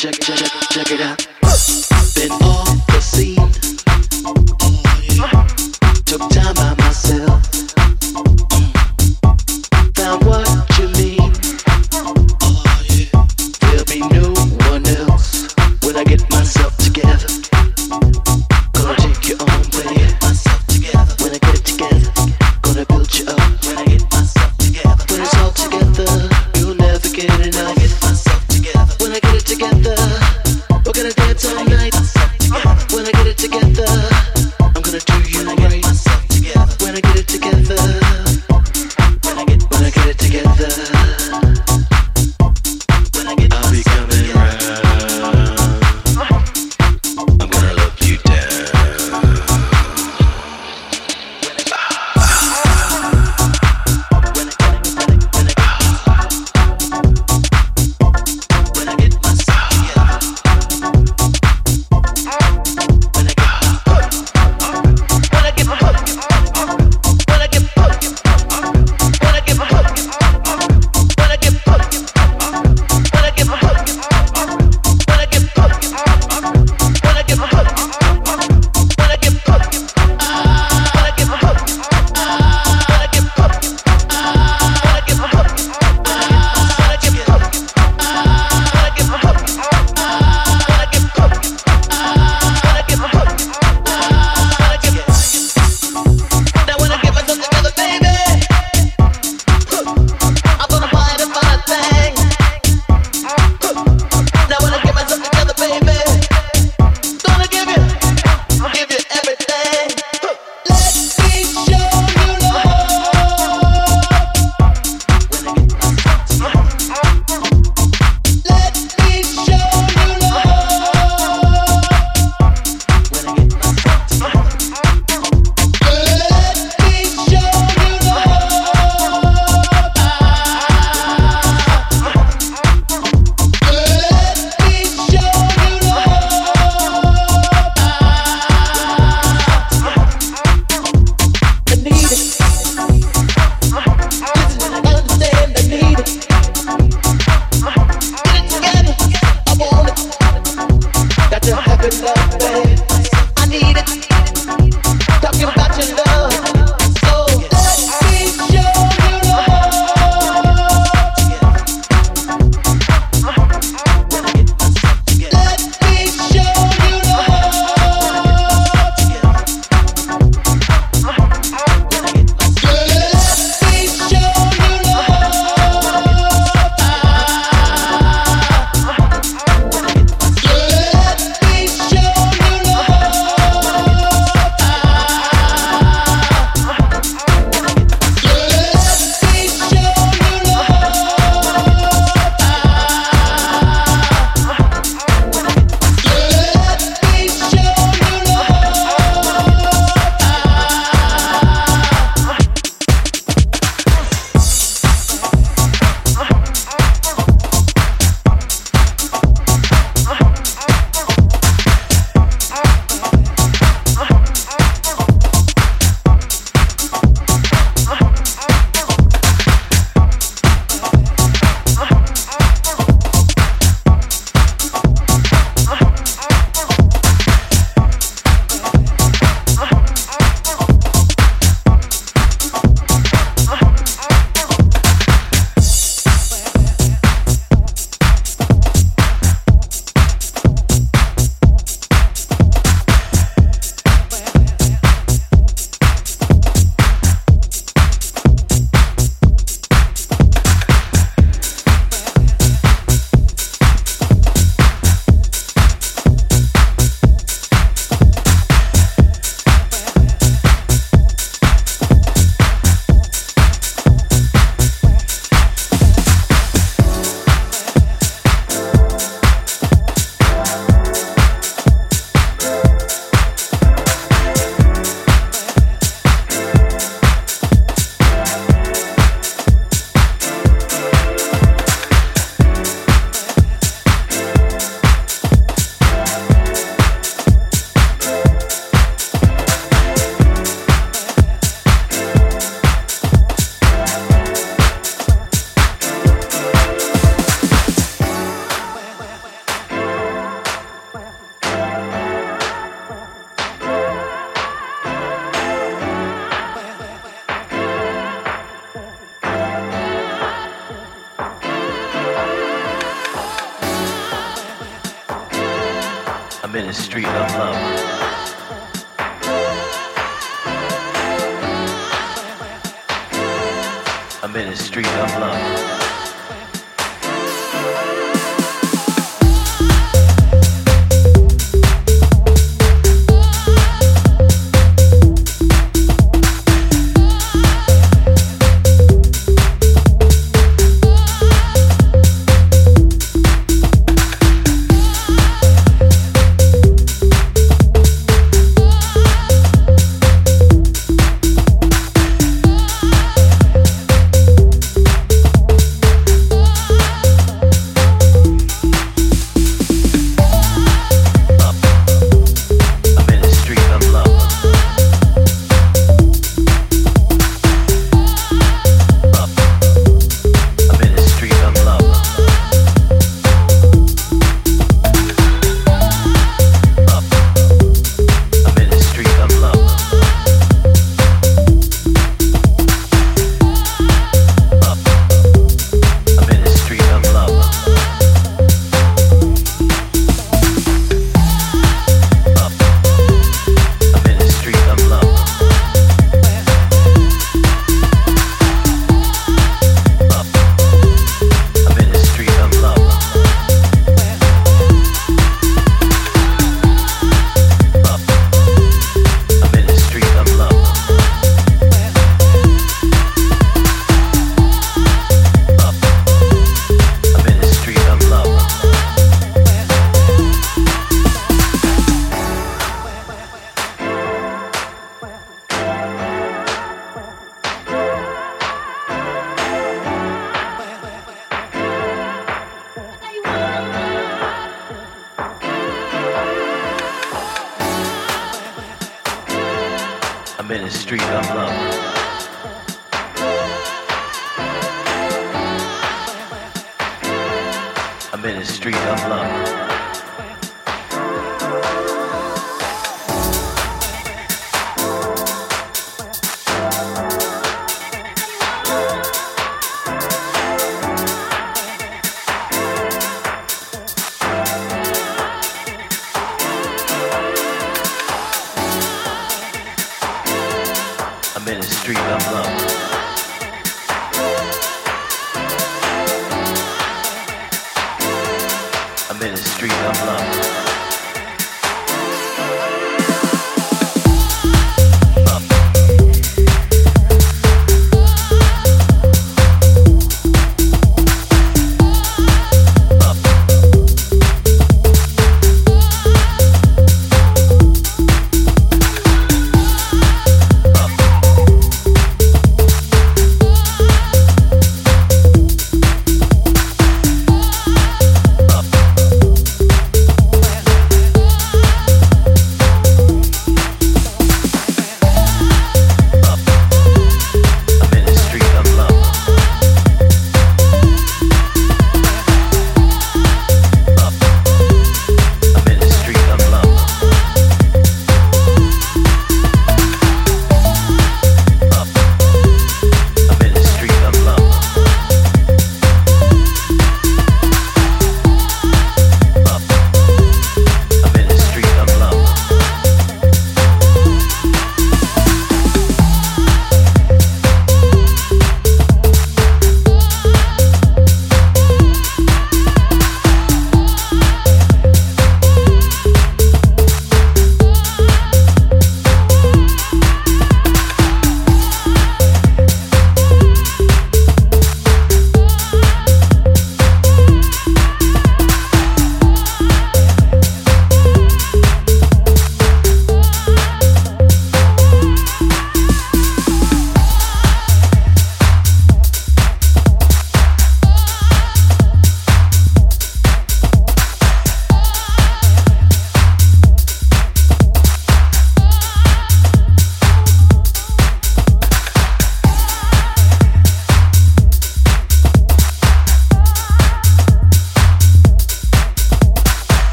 check, check, check, check it out.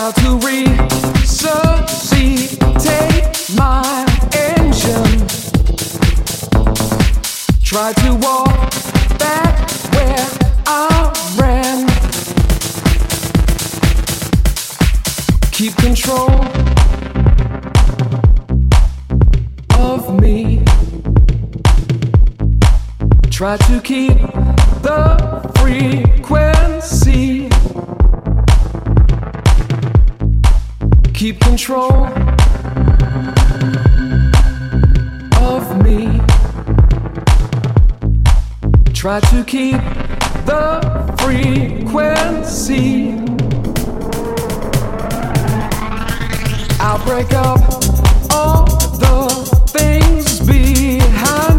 about to resuscitate my engine. Try to walk back where I ran. Keep control of me. Try to keep the frequency. keep control of me. Try to keep the frequency. I'll break up all the things behind.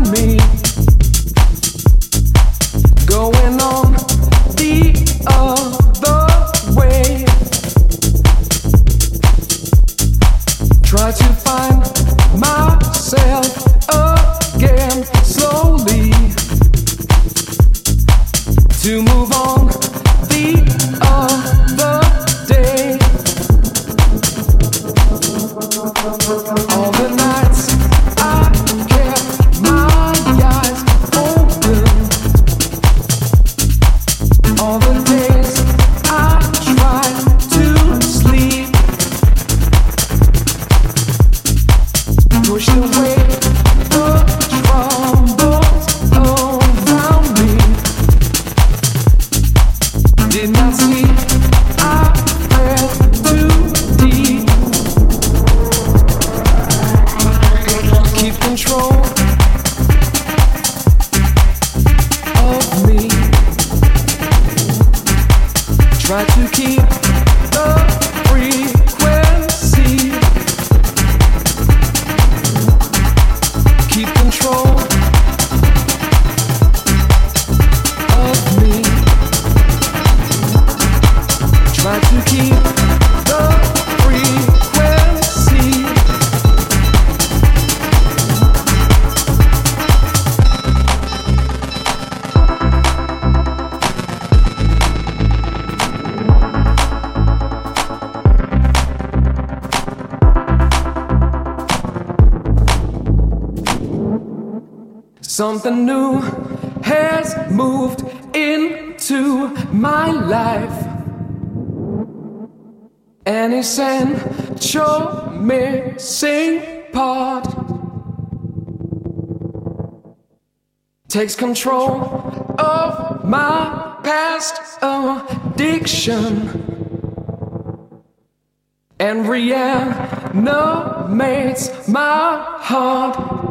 Something new has moved into my life. An essential missing part takes control of my past addiction and reanimates my heart.